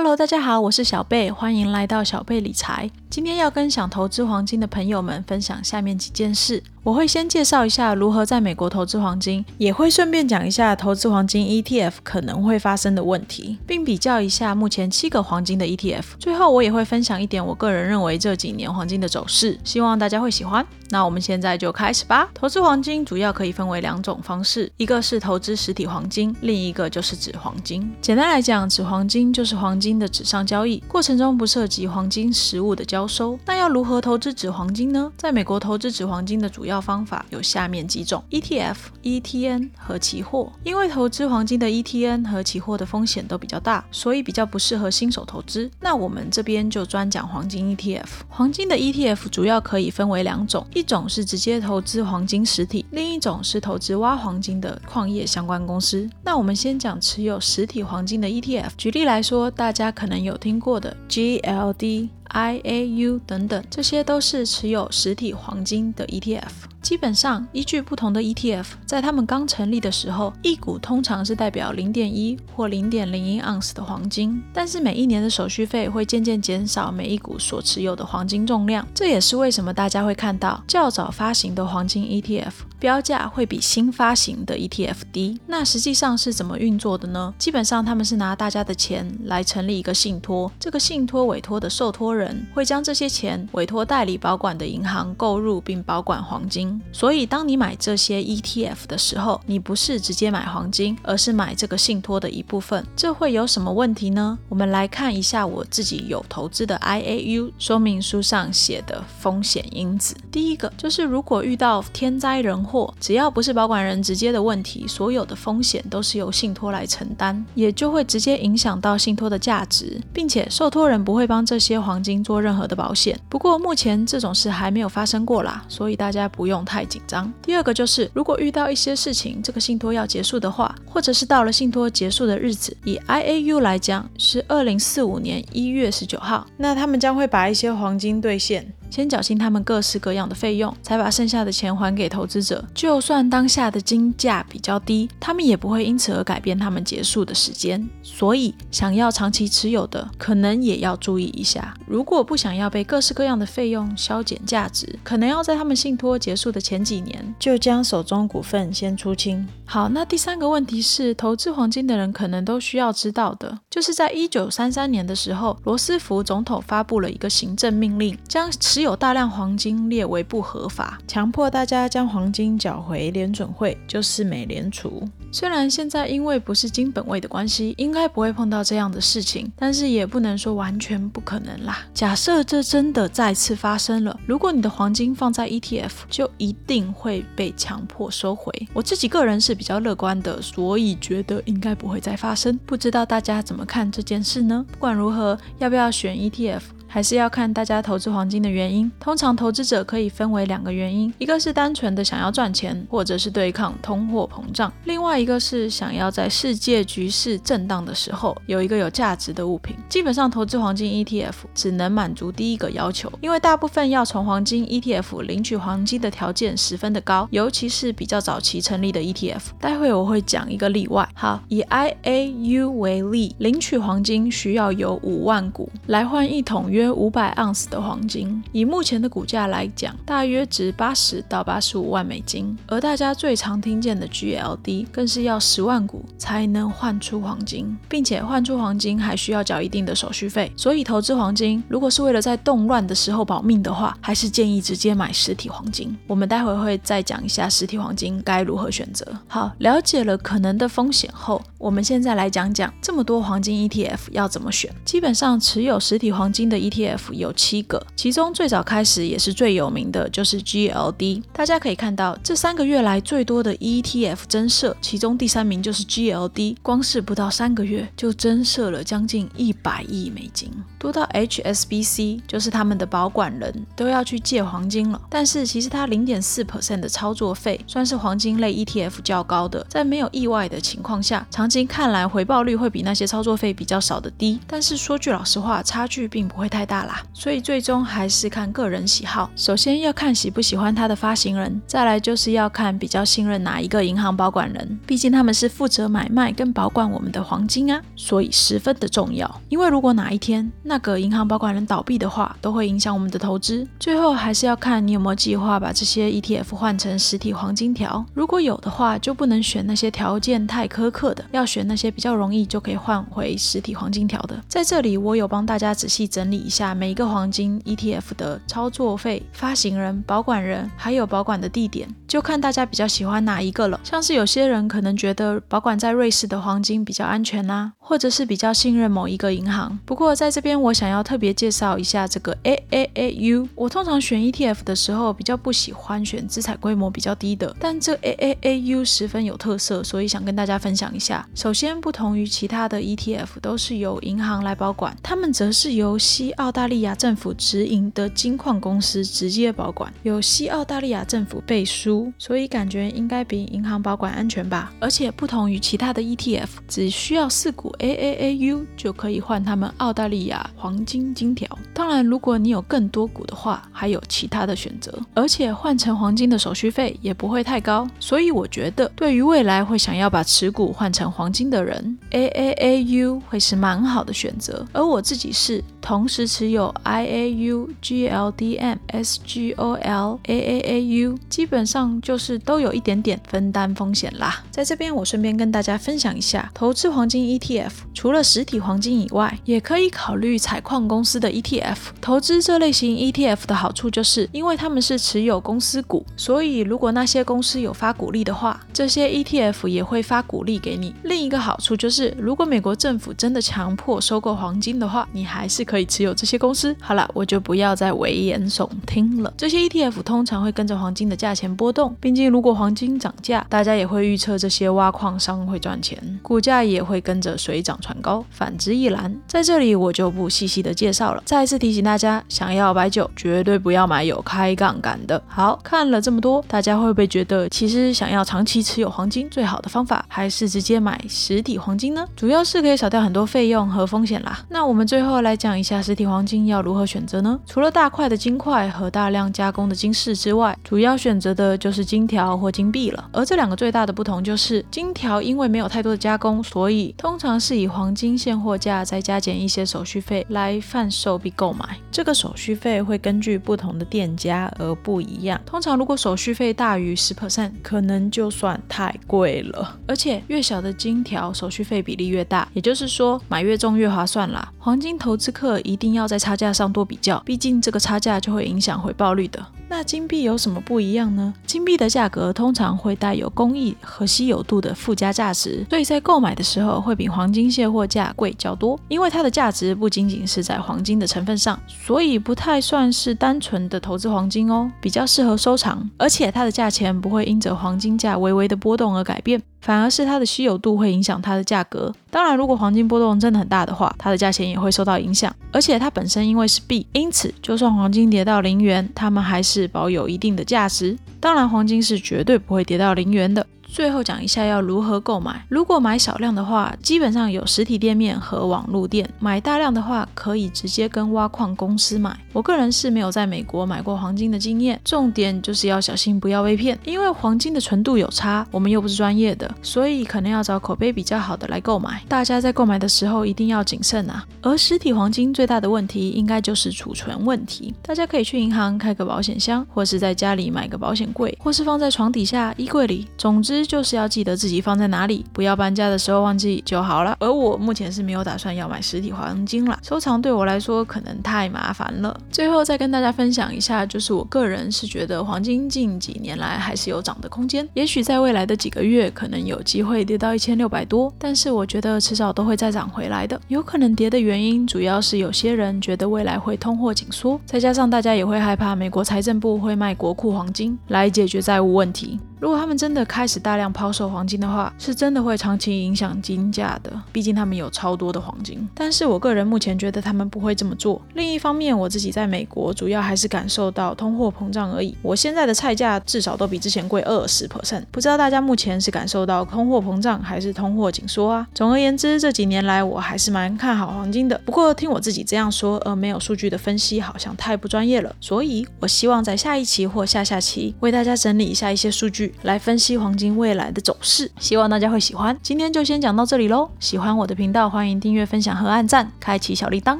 Hello，大家好，我是小贝，欢迎来到小贝理财。今天要跟想投资黄金的朋友们分享下面几件事。我会先介绍一下如何在美国投资黄金，也会顺便讲一下投资黄金 ETF 可能会发生的问题，并比较一下目前七个黄金的 ETF。最后我也会分享一点我个人认为这几年黄金的走势，希望大家会喜欢。那我们现在就开始吧。投资黄金主要可以分为两种方式，一个是投资实体黄金，另一个就是纸黄金。简单来讲，纸黄金就是黄金的纸上交易，过程中不涉及黄金实物的交交收。那要如何投资纸黄金呢？在美国投资纸黄金的主要方法有下面几种：ETF、ETN 和期货。因为投资黄金的 ETN 和期货的风险都比较大，所以比较不适合新手投资。那我们这边就专讲黄金 ETF。黄金的 ETF 主要可以分为两种。一种是直接投资黄金实体，另一种是投资挖黄金的矿业相关公司。那我们先讲持有实体黄金的 ETF。举例来说，大家可能有听过的 GLD、IAU 等等，这些都是持有实体黄金的 ETF。基本上，依据不同的 ETF，在他们刚成立的时候，一股通常是代表零点一或零点零一盎司的黄金。但是每一年的手续费会渐渐减少每一股所持有的黄金重量。这也是为什么大家会看到较早发行的黄金 ETF 标价会比新发行的 ETF 低。那实际上是怎么运作的呢？基本上他们是拿大家的钱来成立一个信托，这个信托委托的受托人会将这些钱委托代理保管的银行购入并保管黄金。所以，当你买这些 ETF 的时候，你不是直接买黄金，而是买这个信托的一部分。这会有什么问题呢？我们来看一下我自己有投资的 IAU 说明书上写的风险因子。第一个就是，如果遇到天灾人祸，只要不是保管人直接的问题，所有的风险都是由信托来承担，也就会直接影响到信托的价值，并且受托人不会帮这些黄金做任何的保险。不过目前这种事还没有发生过啦，所以大家不用。太紧张。第二个就是，如果遇到一些事情，这个信托要结束的话，或者是到了信托结束的日子，以 IAU 来讲是二零四五年一月十九号，那他们将会把一些黄金兑现。先缴清他们各式各样的费用，才把剩下的钱还给投资者。就算当下的金价比较低，他们也不会因此而改变他们结束的时间。所以，想要长期持有的，可能也要注意一下。如果不想要被各式各样的费用削减价值，可能要在他们信托结束的前几年，就将手中股份先出清。好，那第三个问题是，投资黄金的人可能都需要知道的，就是在一九三三年的时候，罗斯福总统发布了一个行政命令，将持有大量黄金列为不合法，强迫大家将黄金缴回联准会，就是美联储。虽然现在因为不是金本位的关系，应该不会碰到这样的事情，但是也不能说完全不可能啦。假设这真的再次发生了，如果你的黄金放在 ETF，就一定会被强迫收回。我自己个人是比较乐观的，所以觉得应该不会再发生。不知道大家怎么看这件事呢？不管如何，要不要选 ETF？还是要看大家投资黄金的原因。通常投资者可以分为两个原因，一个是单纯的想要赚钱，或者是对抗通货膨胀；另外一个是想要在世界局势震荡的时候有一个有价值的物品。基本上投资黄金 ETF 只能满足第一个要求，因为大部分要从黄金 ETF 领取黄金的条件十分的高，尤其是比较早期成立的 ETF。待会我会讲一个例外。好，以 IAU 为例，领取黄金需要有五万股来换一桶约五百盎司的黄金，以目前的股价来讲，大约值八十到八十五万美金。而大家最常听见的 GLD 更是要十万股才能换出黄金，并且换出黄金还需要缴一定的手续费。所以投资黄金，如果是为了在动乱的时候保命的话，还是建议直接买实体黄金。我们待会会再讲一下实体黄金该如何选择。好，了解了可能的风险后，我们现在来讲讲这么多黄金 ETF 要怎么选。基本上持有实体黄金的 ETF 有七个，其中最早开始也是最有名的就是 GLD。大家可以看到，这三个月来最多的 ETF 增设，其中第三名就是 GLD，光是不到三个月就增设了将近一百亿美金，多到 HSBC 就是他们的保管人都要去借黄金了。但是其实它零点四 percent 的操作费算是黄金类 ETF 较高的，在没有意外的情况下，长期看来回报率会比那些操作费比较少的低。但是说句老实话，差距并不会太。太大啦，所以最终还是看个人喜好。首先要看喜不喜欢它的发行人，再来就是要看比较信任哪一个银行保管人，毕竟他们是负责买卖跟保管我们的黄金啊，所以十分的重要。因为如果哪一天那个银行保管人倒闭的话，都会影响我们的投资。最后还是要看你有没有计划把这些 ETF 换成实体黄金条，如果有的话，就不能选那些条件太苛刻的，要选那些比较容易就可以换回实体黄金条的。在这里，我有帮大家仔细整理下每一个黄金 ETF 的操作费、发行人、保管人，还有保管的地点，就看大家比较喜欢哪一个了。像是有些人可能觉得保管在瑞士的黄金比较安全呐，或者是比较信任某一个银行。不过在这边，我想要特别介绍一下这个 AAAU。我通常选 ETF 的时候，比较不喜欢选资产规模比较低的，但这 AAAU 十分有特色，所以想跟大家分享一下。首先，不同于其他的 ETF，都是由银行来保管，他们则是由西澳大利亚政府直营的金矿公司直接保管，有西澳大利亚政府背书，所以感觉应该比银行保管安全吧。而且不同于其他的 ETF，只需要四股 AAAU 就可以换他们澳大利亚黄金金条。当然，如果你有更多股的话，还有其他的选择。而且换成黄金的手续费也不会太高，所以我觉得对于未来会想要把持股换成黄金的人，AAAU 会是蛮好的选择。而我自己是同时持有 IAU、GLDM、SGOL、AAAU，基本上就是都有一点点分担风险啦。在这边我顺便跟大家分享一下，投资黄金 ETF 除了实体黄金以外，也可以考虑采矿公司的 ETF。投资这类型 ETF 的好处就是，因为他们是持有公司股，所以如果那些公司有发股利的话，这些 ETF 也会发股利给你。另一个好处就是，如果美国政府真的强迫收购黄金的话，你还是可以持有这些公司。好了，我就不要再危言耸听了。这些 ETF 通常会跟着黄金的价钱波动，毕竟如果黄金涨价，大家也会预测这些挖矿商会赚钱，股价也会跟着水涨船高。反之亦然。在这里我就不细细的介绍了。再次提醒大家，想要白酒绝对不要买有开杠杆的。好看了这么多，大家会不会觉得，其实想要长期持有黄金，最好的方法还是直接买实体黄金呢？主要是可以少掉很多费用和风险啦。那我们最后来讲一下实体黄金要如何选择呢？除了大块的金块和大量加工的金饰之外，主要选择的就是金条或金币了。而这两个最大的不同就是，金条因为没有太多的加工，所以通常是以黄金现货价再加减一些手续费来贩售并购买。这个手续费会根据不同的店家而不一样。通常如果手续费大于十 percent，可能就算太贵了。而且越小的金条手续费比例越大，也就是说买越重越划算啦。黄金投资客一定要在差价上多比较，毕竟这个差价就会影响回报率的。那金币有什么不一样呢？金币的价格通常会带有工艺和稀有度的附加价值，所以在购买的时候会比黄金现货价贵较多。因为它的价值不仅仅是在黄金的成分上，所以不太算是单纯的投资黄金哦，比较适合收藏。而且它的价钱不会因着黄金价微微的波动而改变。反而是它的稀有度会影响它的价格。当然，如果黄金波动真的很大的话，它的价钱也会受到影响。而且它本身因为是币，因此就算黄金跌到零元，它们还是保有一定的价值。当然，黄金是绝对不会跌到零元的。最后讲一下要如何购买。如果买少量的话，基本上有实体店面和网络店；买大量的话，可以直接跟挖矿公司买。我个人是没有在美国买过黄金的经验，重点就是要小心不要被骗，因为黄金的纯度有差，我们又不是专业的，所以可能要找口碑比较好的来购买。大家在购买的时候一定要谨慎啊。而实体黄金最大的问题应该就是储存问题，大家可以去银行开个保险箱，或是在家里买个保险柜，或是放在床底下、衣柜里，总之。就是要记得自己放在哪里，不要搬家的时候忘记就好了。而我目前是没有打算要买实体黄金了，收藏对我来说可能太麻烦了。最后再跟大家分享一下，就是我个人是觉得黄金近几年来还是有涨的空间，也许在未来的几个月可能有机会跌到一千六百多，但是我觉得迟早都会再涨回来的。有可能跌的原因主要是有些人觉得未来会通货紧缩，再加上大家也会害怕美国财政部会卖国库黄金来解决债务问题。如果他们真的开始大量抛售黄金的话，是真的会长期影响金价的。毕竟他们有超多的黄金。但是我个人目前觉得他们不会这么做。另一方面，我自己在美国主要还是感受到通货膨胀而已。我现在的菜价至少都比之前贵二十 percent。不知道大家目前是感受到通货膨胀还是通货紧缩啊？总而言之，这几年来我还是蛮看好黄金的。不过听我自己这样说，而没有数据的分析，好像太不专业了。所以我希望在下一期或下下期为大家整理一下一些数据来分析黄金未来的走势。希望大家会喜欢。今天就先讲到这里喽。喜欢我的频道，欢迎订阅、分享和按赞，开启小铃铛。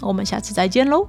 我们下次再见喽。